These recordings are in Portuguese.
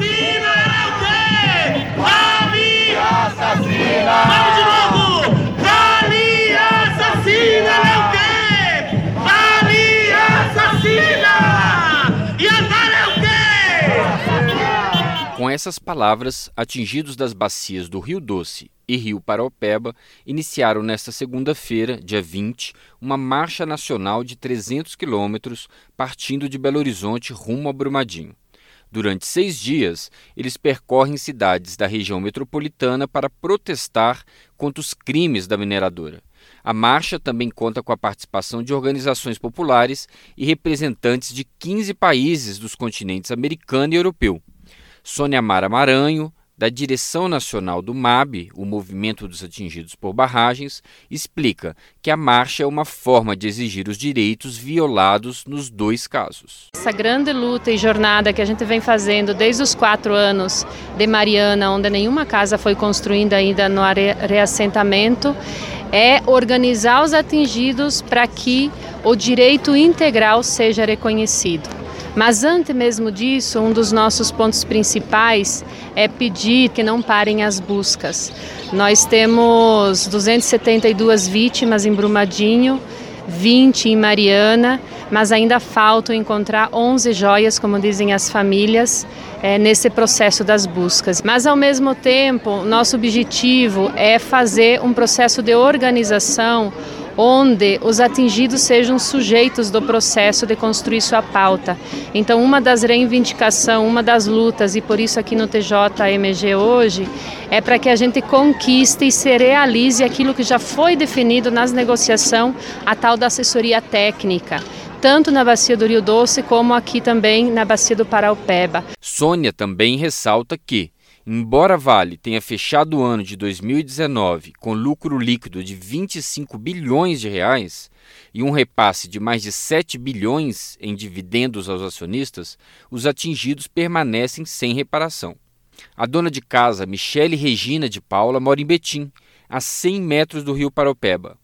assassina é o quê? Assassina! Vamos de novo! Vale assassina é o quê? Assassina! E a Vale é o quê? Com essas palavras, atingidos das bacias do Rio Doce e Rio Paraopeba iniciaram nesta segunda-feira, dia 20, uma marcha nacional de 300 quilômetros partindo de Belo Horizonte rumo a Brumadinho. Durante seis dias, eles percorrem cidades da região metropolitana para protestar contra os crimes da mineradora. A marcha também conta com a participação de organizações populares e representantes de 15 países dos continentes americano e europeu. Sônia Mara Maranho, da Direção Nacional do MAB, o Movimento dos Atingidos por Barragens, explica que a marcha é uma forma de exigir os direitos violados nos dois casos. Essa grande luta e jornada que a gente vem fazendo desde os quatro anos de Mariana, onde nenhuma casa foi construída ainda no reassentamento, é organizar os atingidos para que o direito integral seja reconhecido. Mas antes mesmo disso, um dos nossos pontos principais é pedir que não parem as buscas. Nós temos 272 vítimas em Brumadinho, 20 em Mariana, mas ainda faltam encontrar 11 joias, como dizem as famílias, é, nesse processo das buscas. Mas, ao mesmo tempo, nosso objetivo é fazer um processo de organização onde os atingidos sejam sujeitos do processo de construir sua pauta. Então, uma das reivindicações, uma das lutas, e por isso aqui no TJMG hoje, é para que a gente conquiste e se realize aquilo que já foi definido nas negociações, a tal da assessoria técnica tanto na bacia do Rio Doce como aqui também na bacia do Paraupeba. Sônia também ressalta que Embora a Vale tenha fechado o ano de 2019 com lucro líquido de 25 bilhões de reais e um repasse de mais de 7 bilhões em dividendos aos acionistas, os atingidos permanecem sem reparação. A dona de casa, Michele Regina de Paula, mora em Betim, a 100 metros do rio Paropeba.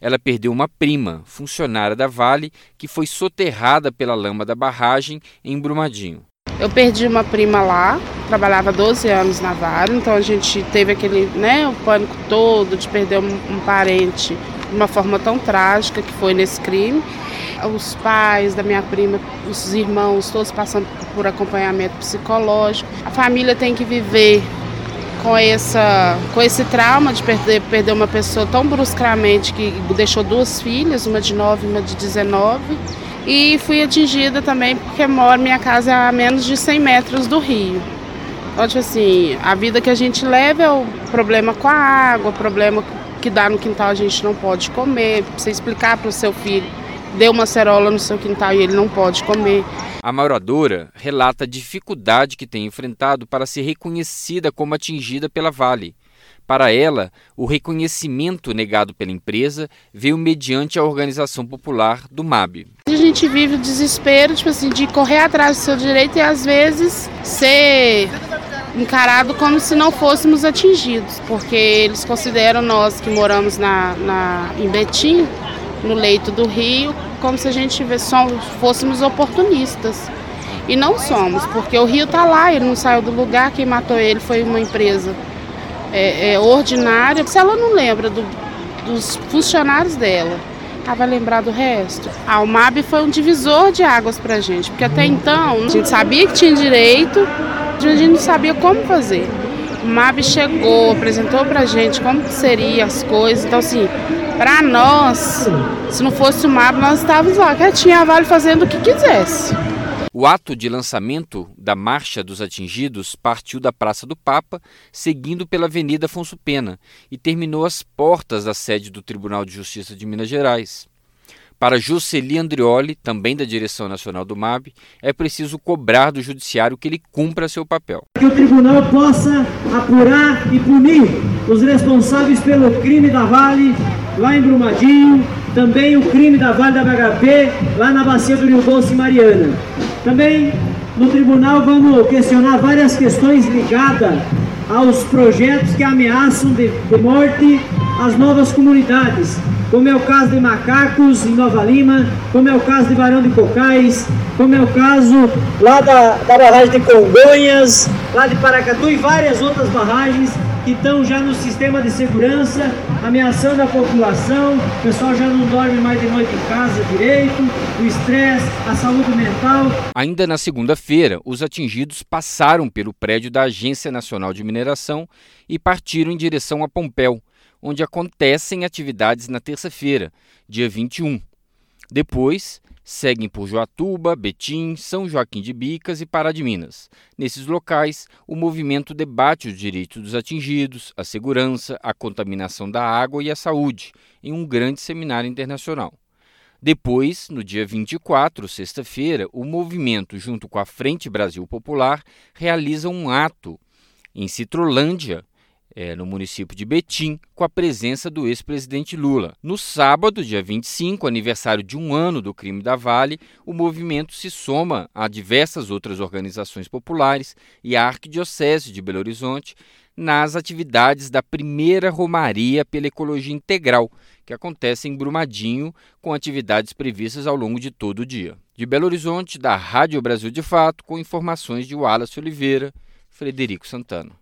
Ela perdeu uma prima, funcionária da Vale, que foi soterrada pela lama da barragem em Brumadinho. Eu perdi uma prima lá, trabalhava 12 anos na Vale, então a gente teve aquele, né, o pânico todo de perder um, um parente de uma forma tão trágica que foi nesse crime. Os pais da minha prima, os irmãos, todos passando por acompanhamento psicológico. A família tem que viver com, essa, com esse trauma de perder, perder uma pessoa tão bruscamente que deixou duas filhas, uma de 9 e uma de 19 e fui atingida também porque moro minha casa a menos de 100 metros do rio. Então, tipo assim, a vida que a gente leva é o problema com a água, o problema que dá no quintal a gente não pode comer. Você explicar para o seu filho, deu uma cerola no seu quintal e ele não pode comer. A moradora relata a dificuldade que tem enfrentado para ser reconhecida como atingida pela Vale. Para ela, o reconhecimento negado pela empresa veio mediante a organização popular do MAB. A gente vive o desespero tipo assim, de correr atrás do seu direito e às vezes ser encarado como se não fôssemos atingidos, porque eles consideram nós que moramos na, na, em Betim, no leito do rio, como se a gente fôssemos oportunistas. E não somos, porque o rio está lá, ele não saiu do lugar, quem matou ele foi uma empresa é, é, ordinária, se ela não lembra do, dos funcionários dela, ela vai lembrar do resto. Ah, o MAB foi um divisor de águas para a gente, porque até então a gente sabia que tinha direito, a gente não sabia como fazer. O MAB chegou, apresentou para a gente como seriam as coisas, então assim, para nós, se não fosse o MAB, nós estávamos lá, quietinha a Vale fazendo o que quisesse. O ato de lançamento da Marcha dos Atingidos partiu da Praça do Papa, seguindo pela Avenida Afonso Pena e terminou às portas da sede do Tribunal de Justiça de Minas Gerais. Para Jocely Andrioli, também da direção nacional do MAB, é preciso cobrar do judiciário que ele cumpra seu papel. Que o tribunal possa apurar e punir os responsáveis pelo crime da Vale lá em Brumadinho, também o crime da Vale da BHP lá na bacia do Rio Doce Mariana. Também no tribunal vamos questionar várias questões ligadas aos projetos que ameaçam de, de morte as novas comunidades, como é o caso de Macacos, em Nova Lima, como é o caso de Barão de Cocais, como é o caso lá da, da barragem de Congonhas, lá de Paracatu e várias outras barragens que estão já no sistema de segurança, ameaçando a população, o pessoal já não dorme mais de noite em casa direito, o estresse, a saúde mental. Ainda na segunda-feira, os atingidos passaram pelo prédio da Agência Nacional de Mineração e partiram em direção a Pompéu, onde acontecem atividades na terça-feira, dia 21. Depois, seguem por Joatuba, Betim, São Joaquim de Bicas e Pará de Minas. Nesses locais, o movimento debate os direitos dos atingidos, a segurança, a contaminação da água e a saúde, em um grande seminário internacional. Depois, no dia 24, sexta-feira, o movimento, junto com a Frente Brasil Popular, realiza um ato em Citrolândia, é, no município de Betim, com a presença do ex-presidente Lula. No sábado, dia 25, aniversário de um ano do crime da Vale, o movimento se soma a diversas outras organizações populares e a Arquidiocese de Belo Horizonte nas atividades da primeira Romaria pela Ecologia Integral, que acontece em Brumadinho, com atividades previstas ao longo de todo o dia. De Belo Horizonte, da Rádio Brasil de Fato, com informações de Wallace Oliveira, Frederico Santana.